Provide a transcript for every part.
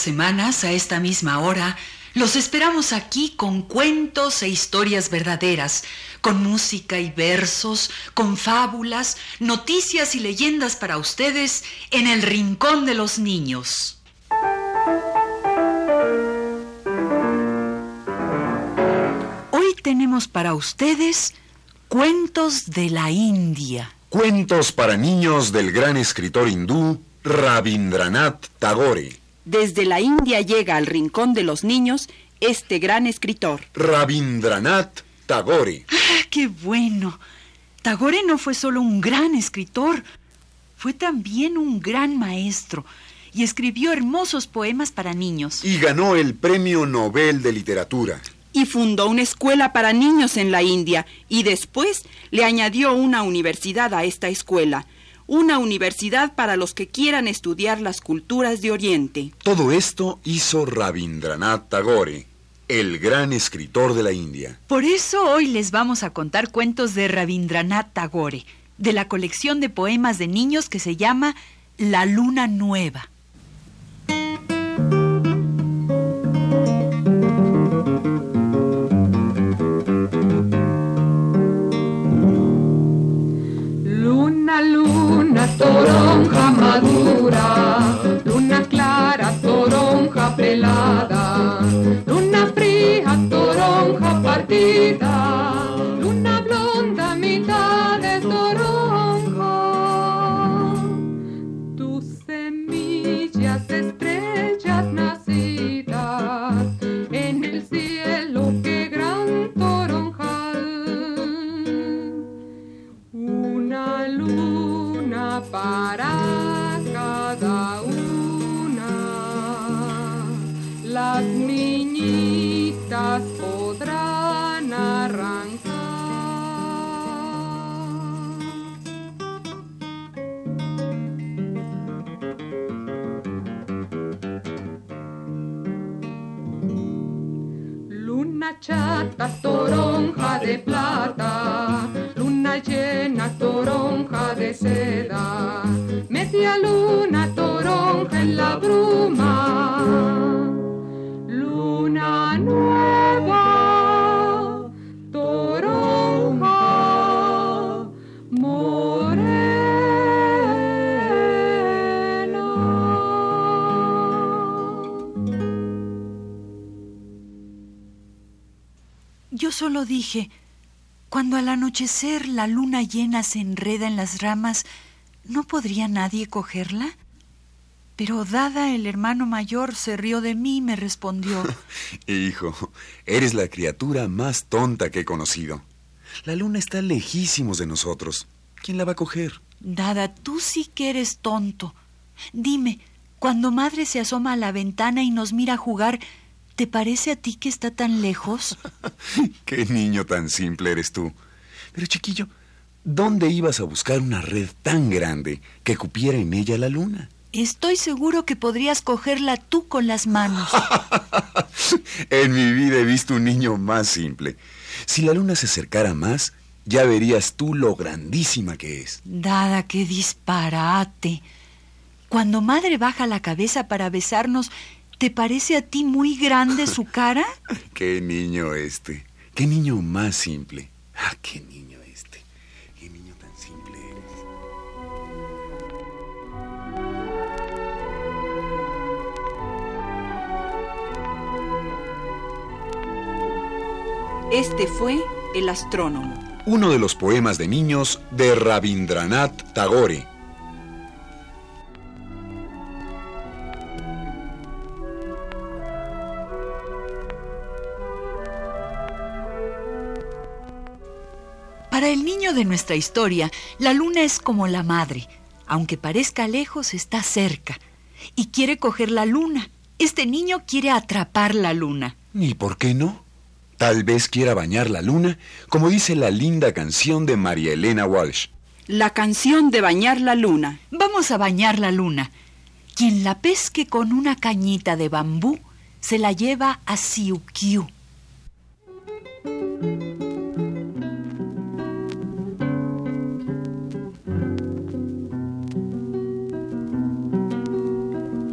Semanas, a esta misma hora, los esperamos aquí con cuentos e historias verdaderas, con música y versos, con fábulas, noticias y leyendas para ustedes en el Rincón de los Niños. Hoy tenemos para ustedes cuentos de la India. Cuentos para niños del gran escritor hindú Rabindranath Tagore. Desde la India llega al rincón de los niños este gran escritor. Rabindranath Tagore. ¡Ah, qué bueno! Tagore no fue solo un gran escritor, fue también un gran maestro y escribió hermosos poemas para niños. Y ganó el Premio Nobel de Literatura. Y fundó una escuela para niños en la India y después le añadió una universidad a esta escuela. Una universidad para los que quieran estudiar las culturas de Oriente. Todo esto hizo Rabindranath Tagore, el gran escritor de la India. Por eso hoy les vamos a contar cuentos de Rabindranath Tagore, de la colección de poemas de niños que se llama La Luna Nueva. Dije, cuando al anochecer la luna llena se enreda en las ramas, ¿no podría nadie cogerla? Pero Dada, el hermano mayor, se rió de mí y me respondió, Hijo, eres la criatura más tonta que he conocido. La luna está lejísimos de nosotros. ¿Quién la va a coger? Dada, tú sí que eres tonto. Dime, cuando madre se asoma a la ventana y nos mira jugar, ¿te parece a ti que está tan lejos? Qué niño tan simple eres tú. Pero chiquillo, ¿dónde ibas a buscar una red tan grande que cupiera en ella la luna? Estoy seguro que podrías cogerla tú con las manos. en mi vida he visto un niño más simple. Si la luna se acercara más, ya verías tú lo grandísima que es. Dada, qué disparate. Cuando madre baja la cabeza para besarnos, ¿te parece a ti muy grande su cara? Qué niño este. Qué niño más simple. Ah, qué niño este. Qué niño tan simple eres. Este fue El astrónomo. Uno de los poemas de niños de Rabindranath Tagore. De nuestra historia, la luna es como la madre. Aunque parezca lejos, está cerca. Y quiere coger la luna. Este niño quiere atrapar la luna. ¿Y por qué no? Tal vez quiera bañar la luna, como dice la linda canción de María Elena Walsh. La canción de bañar la luna. Vamos a bañar la luna. Quien la pesque con una cañita de bambú se la lleva a Siukiu.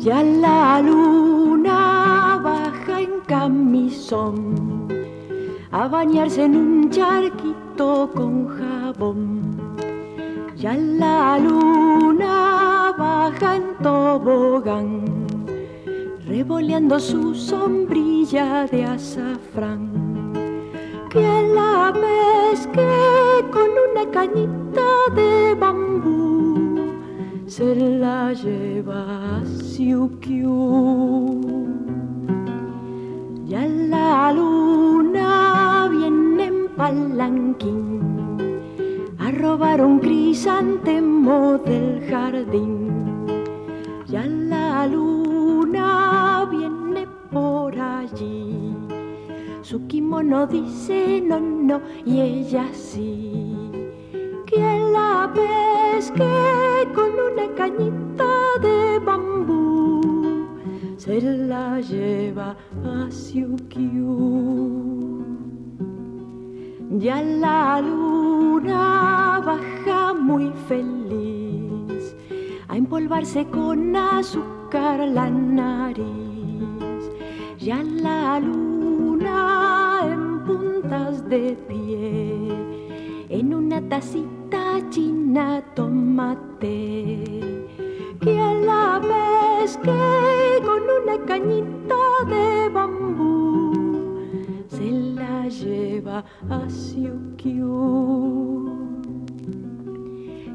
Ya la luna baja en camisón a bañarse en un charquito con jabón. Ya la luna baja en tobogán, revoleando su sombrilla de azafrán. Que la pesque con una cañita de bambú, se la lleva a Siukiu. Ya la luna viene en palanquín a robar un crisantemo del jardín. Ya la luna viene por allí. Su kimono dice no, no, y ella sí. Que la pesque con una cañita de bambú se la lleva a Siukiu. Ya la luna baja muy feliz a empolvarse con azúcar la nariz. Ya la luna en puntas de pie, en una tacita china tomate. Que a la vez que con una cañita de bambú se la lleva a Siukiu.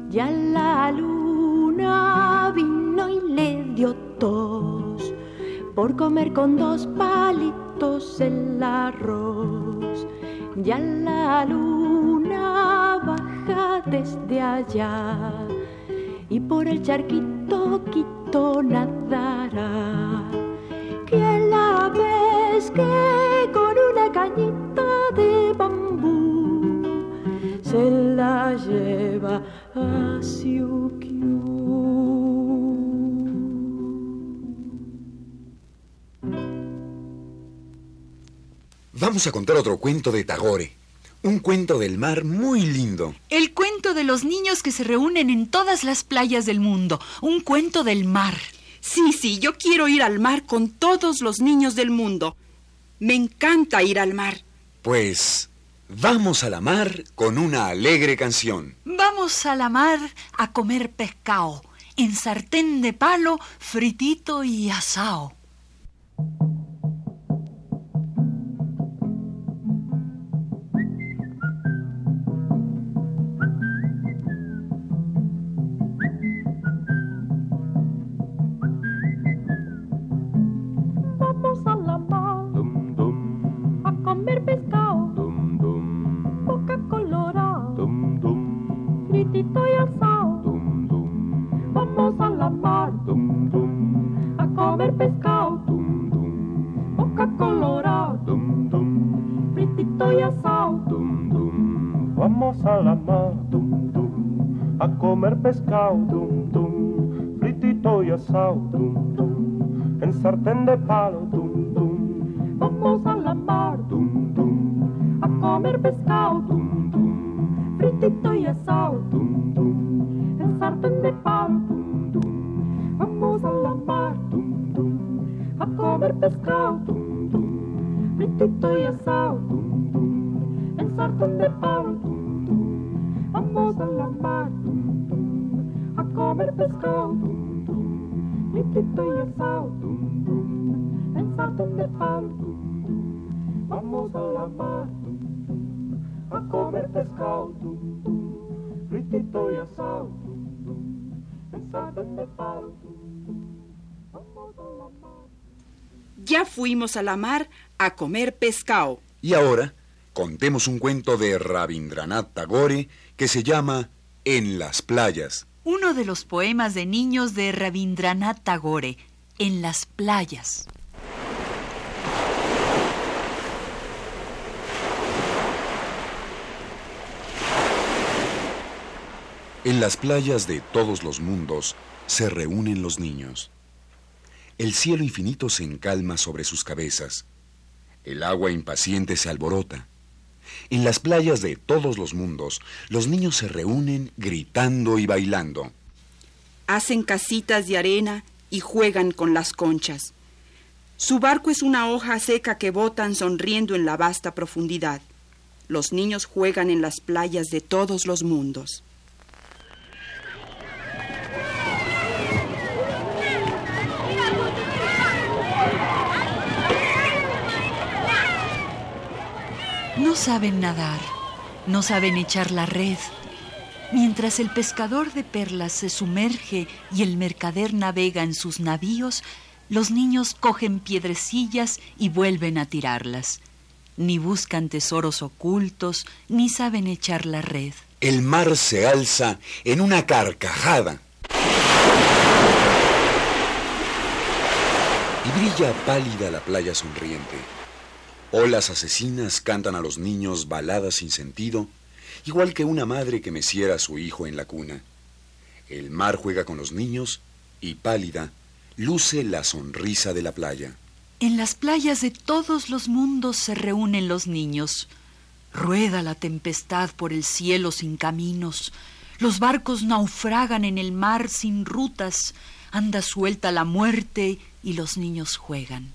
Ya la luna vino y le dio tos por comer con dos palitos el arroz. Ya la luna baja desde allá y por el charquito quito nadará. Que la ves que con una cañita de bambú se la lleva a Siukiu. Vamos a contar otro cuento de Tagore. Un cuento del mar muy lindo. El cuento de los niños que se reúnen en todas las playas del mundo. Un cuento del mar. Sí, sí, yo quiero ir al mar con todos los niños del mundo. Me encanta ir al mar. Pues vamos a la mar con una alegre canción. Vamos a la mar a comer pescado, en sartén de palo, fritito y asao. Pescado dum dum fritito y asado dum dum en sartén de palo dum dum Vamos a la mar dum dum a comer pescado, dum dum fritito y asado, dum dum en sartén de palo. dum dum Vamos a la mar dum dum a comer pescado, dum dum fritito y asado, dum dum en sartén de palo. dum dum Vamos a la mar comer pescado, dum dum asado, dum dum en sartén de palo. dum dum Vamos a la mar a comer pescado, fritito y asado, en sartén de palo. Vamos a la mar. Ya fuimos a la mar a comer pescado. Y ahora contemos un cuento de Rabindranath Tagore que se llama En las playas. Uno de los poemas de niños de Rabindranath Tagore, En las playas. En las playas de todos los mundos se reúnen los niños. El cielo infinito se encalma sobre sus cabezas. El agua impaciente se alborota. En las playas de todos los mundos, los niños se reúnen gritando y bailando. Hacen casitas de arena y juegan con las conchas. Su barco es una hoja seca que botan sonriendo en la vasta profundidad. Los niños juegan en las playas de todos los mundos. No saben nadar, no saben echar la red. Mientras el pescador de perlas se sumerge y el mercader navega en sus navíos, los niños cogen piedrecillas y vuelven a tirarlas. Ni buscan tesoros ocultos, ni saben echar la red. El mar se alza en una carcajada. Y brilla pálida la playa sonriente. Olas asesinas cantan a los niños baladas sin sentido, igual que una madre que meciera a su hijo en la cuna. El mar juega con los niños y pálida luce la sonrisa de la playa. En las playas de todos los mundos se reúnen los niños. Rueda la tempestad por el cielo sin caminos. Los barcos naufragan en el mar sin rutas. Anda suelta la muerte y los niños juegan.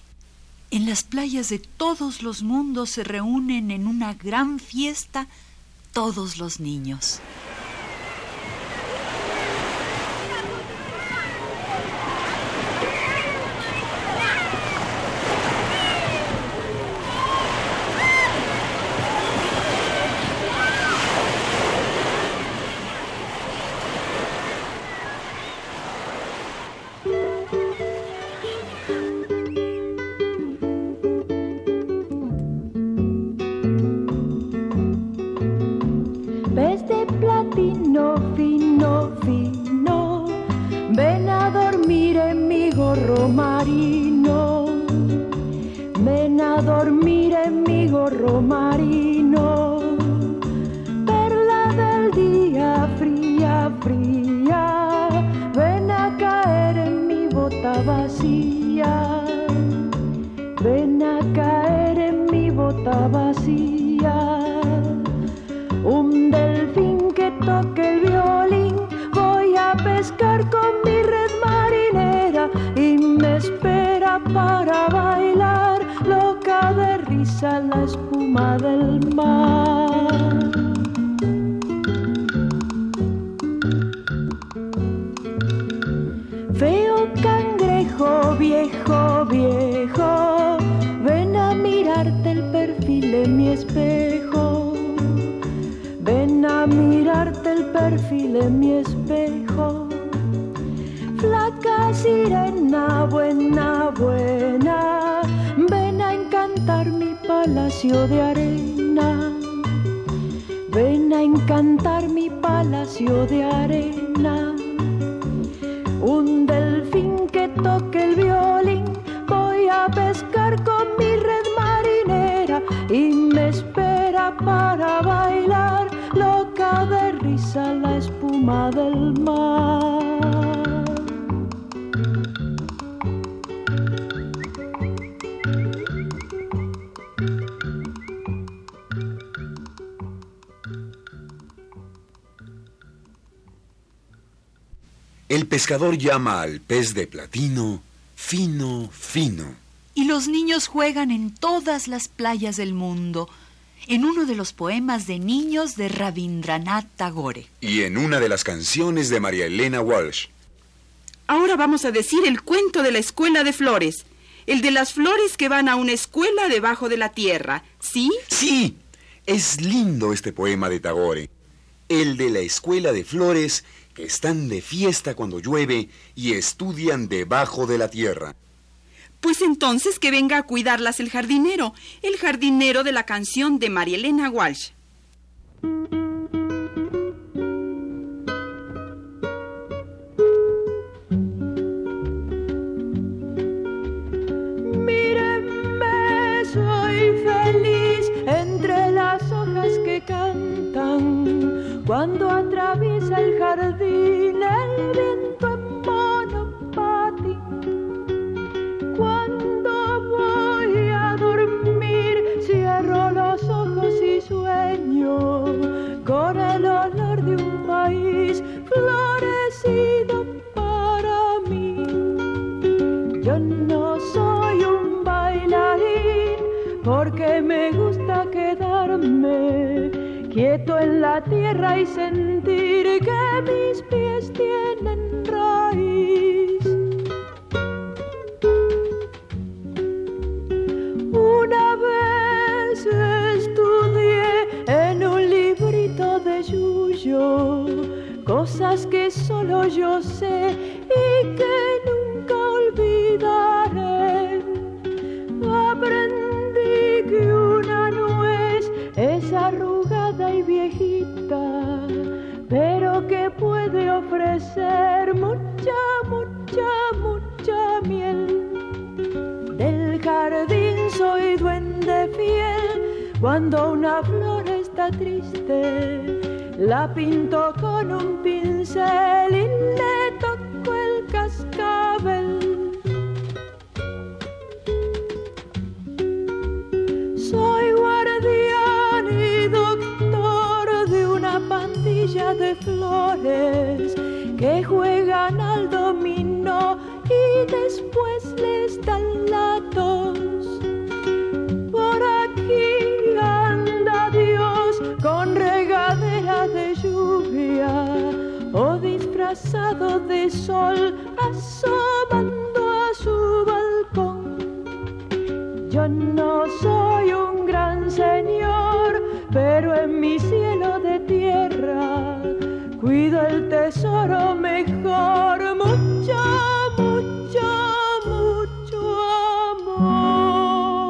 En las playas de todos los mundos se reúnen en una gran fiesta todos los niños. Para bailar, loca de risa la espuma del mar. Feo cangrejo viejo, viejo, ven a mirarte el perfil en mi espejo. Ven a mirarte el perfil en mi espejo. Flaca sirena, buena, palacio de arena. Ven a encantar mi palacio de arena. Un delfín que toque el violín, voy a pescar con mi red marinera y me espera para bailar, loca de risa la espuma del mar. Pescador llama al pez de platino fino, fino. Y los niños juegan en todas las playas del mundo, en uno de los poemas de niños de Rabindranath Tagore. Y en una de las canciones de María Elena Walsh. Ahora vamos a decir el cuento de la escuela de flores. El de las flores que van a una escuela debajo de la tierra. ¿Sí? Sí, es lindo este poema de Tagore. El de la escuela de flores que están de fiesta cuando llueve y estudian debajo de la tierra. Pues entonces que venga a cuidarlas el jardinero, el jardinero de la canción de María Elena Walsh. Mírenme, soy feliz entre las hojas que cantan. Cuando atraviesa el jardín el tierra y sentir que mis pies tienen raíz. Una vez estudié en un librito de Yuyo cosas que solo yo sé cuando una flor está triste. La pinto con un pincel y le toco el cascabel. Soy guardián y doctor de una pandilla de flores que juegan al dominó y después les dan la sol asomando a su balcón. Yo no soy un gran señor, pero en mi cielo de tierra cuido el tesoro mejor, mucho, mucho, mucho amor.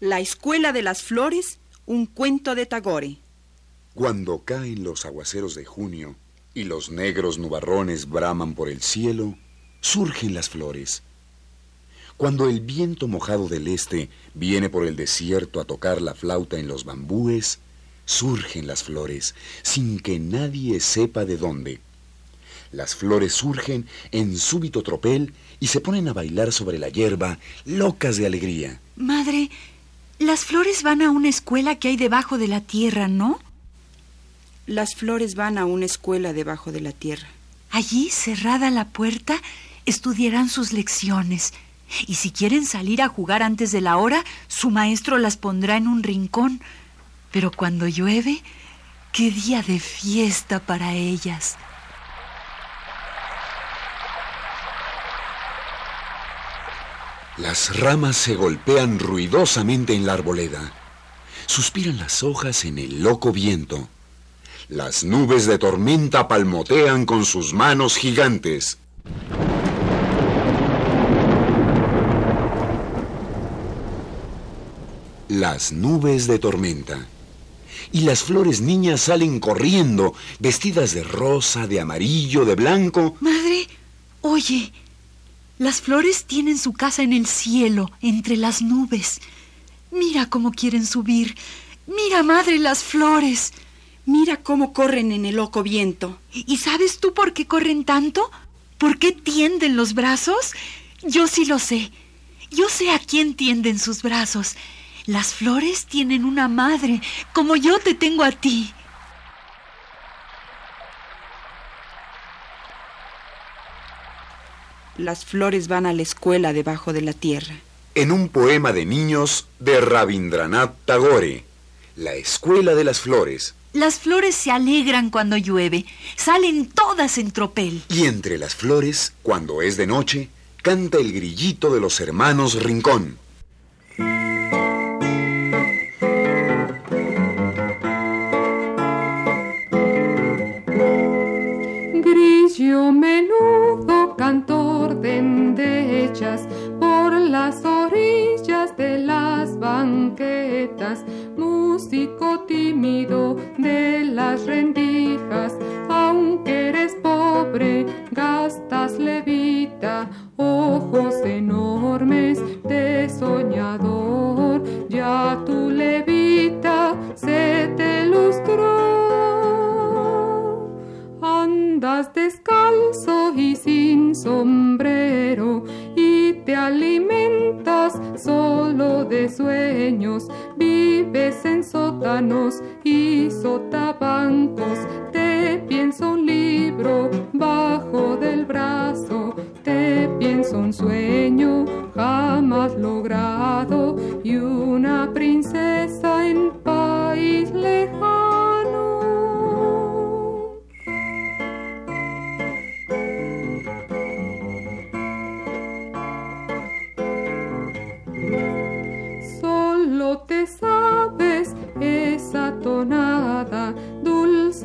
La Escuela de las Flores, un cuento de Tagore. Cuando caen los aguaceros de junio y los negros nubarrones braman por el cielo, surgen las flores. Cuando el viento mojado del este viene por el desierto a tocar la flauta en los bambúes, surgen las flores, sin que nadie sepa de dónde. Las flores surgen en súbito tropel y se ponen a bailar sobre la hierba, locas de alegría. Madre, las flores van a una escuela que hay debajo de la tierra, ¿no? Las flores van a una escuela debajo de la tierra. Allí, cerrada la puerta, estudiarán sus lecciones. Y si quieren salir a jugar antes de la hora, su maestro las pondrá en un rincón. Pero cuando llueve, qué día de fiesta para ellas. Las ramas se golpean ruidosamente en la arboleda. Suspiran las hojas en el loco viento. Las nubes de tormenta palmotean con sus manos gigantes. Las nubes de tormenta. Y las flores niñas salen corriendo, vestidas de rosa, de amarillo, de blanco. Madre, oye, las flores tienen su casa en el cielo, entre las nubes. Mira cómo quieren subir. Mira, madre, las flores. Mira cómo corren en el loco viento. ¿Y sabes tú por qué corren tanto? ¿Por qué tienden los brazos? Yo sí lo sé. Yo sé a quién tienden sus brazos. Las flores tienen una madre, como yo te tengo a ti. Las flores van a la escuela debajo de la tierra. En un poema de niños de Rabindranath Tagore, La Escuela de las Flores. Las flores se alegran cuando llueve, salen todas en tropel. Y entre las flores, cuando es de noche, canta el grillito de los hermanos Rincón. Grillo menudo, cantor de endechas, por las orillas de las banquetas, músico tímido de las rendijas, aunque eres pobre, gastas levita, ojos enormes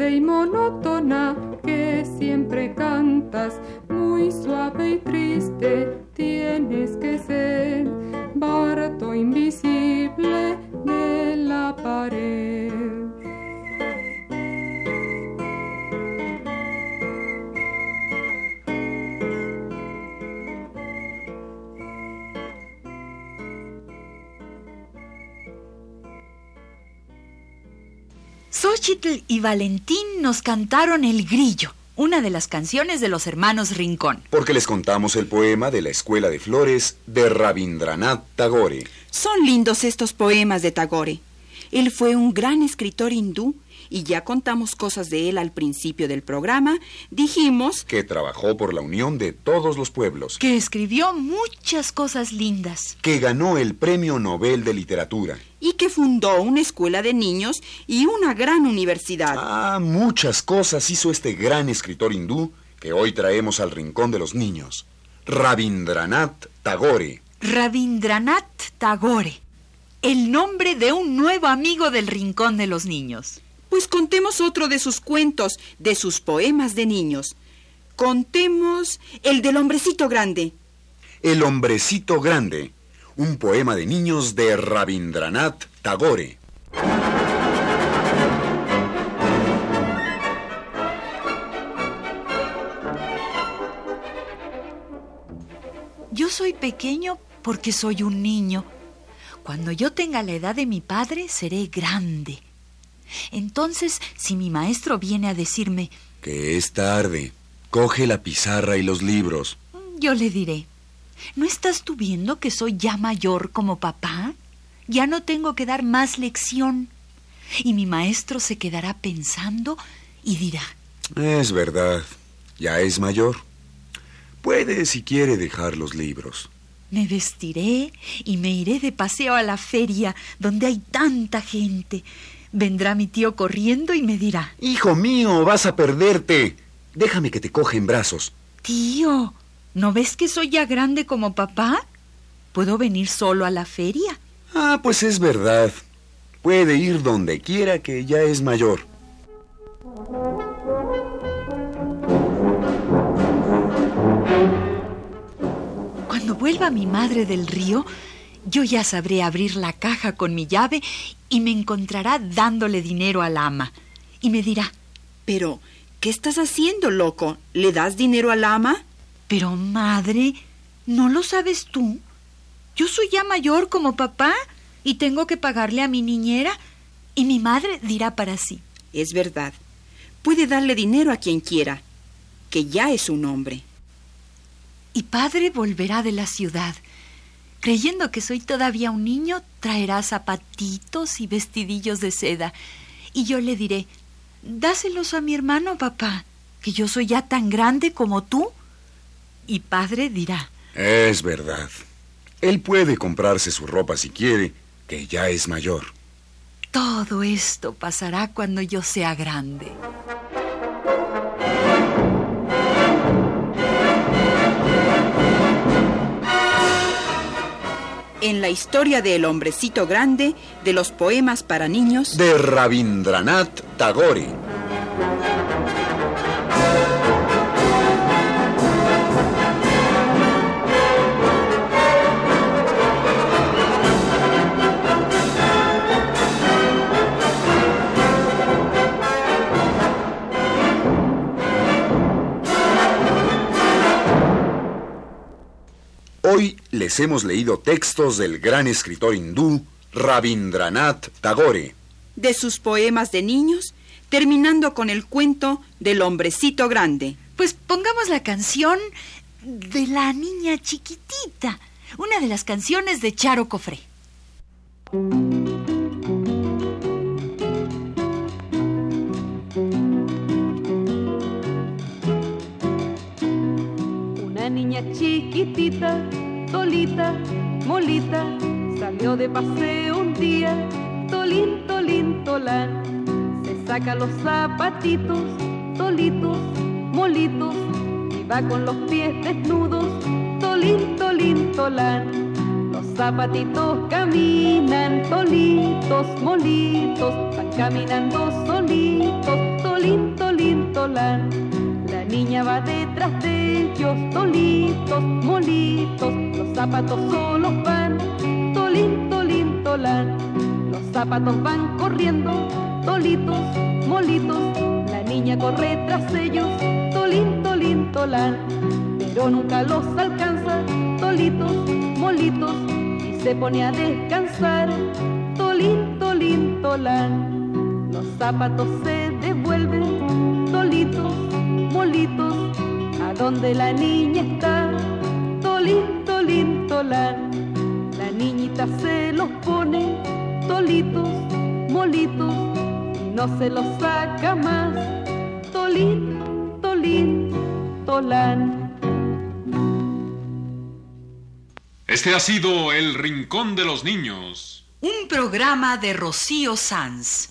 y monótona que siempre cantas, muy suave y triste tienes que ser, Xochitl y Valentín nos cantaron El Grillo, una de las canciones de los hermanos Rincón. Porque les contamos el poema de la Escuela de Flores de Rabindranath Tagore. Son lindos estos poemas de Tagore. Él fue un gran escritor hindú y ya contamos cosas de él al principio del programa. Dijimos Que trabajó por la unión de todos los pueblos. Que escribió muchas cosas lindas. Que ganó el Premio Nobel de Literatura. y que fundó una escuela de niños y una gran universidad. Ah, muchas cosas hizo este gran escritor hindú que hoy traemos al rincón de los niños. Rabindranath Tagore. Rabindranath Tagore. El nombre de un nuevo amigo del Rincón de los Niños. Pues contemos otro de sus cuentos, de sus poemas de niños. Contemos el del hombrecito grande. El hombrecito grande. Un poema de niños de Rabindranath Tagore. Yo soy pequeño porque soy un niño. Cuando yo tenga la edad de mi padre, seré grande. Entonces, si mi maestro viene a decirme, Que es tarde. Coge la pizarra y los libros. yo le diré, ¿no estás tú viendo que soy ya mayor como papá? Ya no tengo que dar más lección. Y mi maestro se quedará pensando y dirá, Es verdad. Ya es mayor. Puede, si quiere, dejar los libros. me vestiré y me iré de paseo a la feria donde hay tanta gente. Vendrá mi tío corriendo y me dirá, Hijo mío, vas a perderte. Déjame que te coja en brazos. Tío, ¿no ves que soy ya grande como papá? ¿Puedo venir solo a la feria? Ah, pues es verdad. Puede ir donde quiera que ya es mayor. Cuando vuelva mi madre del río, yo ya sabré abrir la caja con mi llave y me encontrará dándole dinero al ama. Y me dirá, Pero, ¿qué estás haciendo, loco? ¿Le das dinero al ama? pero madre, ¿no lo sabes tú? Yo soy ya mayor como papá y tengo que pagarle a mi niñera. Y mi madre dirá para sí, Es verdad. Puede darle dinero a quien quiera, que ya es un hombre. y padre volverá de la ciudad. Creyendo que soy todavía un niño, traerá zapatitos y vestidillos de seda. Y yo le diré, dáselos a mi hermano, papá, que yo soy ya tan grande como tú. Y padre dirá, Es verdad. Él puede comprarse su ropa si quiere, que ya es mayor. todo esto pasará cuando yo sea grande. En la historia de El hombrecito grande, de los poemas para niños, De Rabindranath Tagore. Les hemos leído textos del gran escritor hindú Rabindranath Tagore. De sus poemas de niños, terminando con el cuento del hombrecito grande. Pues pongamos la canción de la niña chiquitita, una de las canciones de Charo Cofré. Una niña chiquitita, tolita, molita, salió de paseo un día, tolín, tolín, tolán. Se saca los zapatitos, tolitos, molitos, y va con los pies desnudos, tolín, tolín, tolán. Los zapatitos caminan, tolitos, molitos, van caminando solitos, tolín, tolín, tolán. Niña va detrás de ellos, tolitos, molitos, los zapatos solos van, tolín, tolín, tolán. Los zapatos van corriendo, tolitos, molitos, la niña corre tras ellos, tolín, tolín, tolán. Pero nunca los alcanza, tolitos, molitos, y se pone a descansar, tolín, tolín, tolán. Los zapatos se devuelven, tolitos, molitos, a donde la niña está, tolín, tolín, tolán. La niñita se los pone, tolitos, molitos, y no se los saca más, tolín, tolín, tolán. Este ha sido El Rincón de los Niños. Un programa de Rocío Sanz.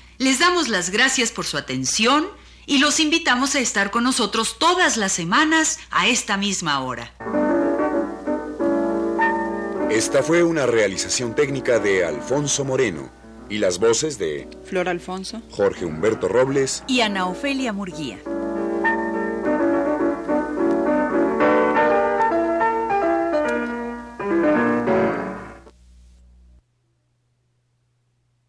les damos las gracias por su atención y los invitamos a estar con nosotros todas las semanas a esta misma hora. Esta fue una realización técnica de Alfonso Moreno y las voces de Flor Alfonso. Jorge Humberto Robles Y Ana Ofelia Murguía.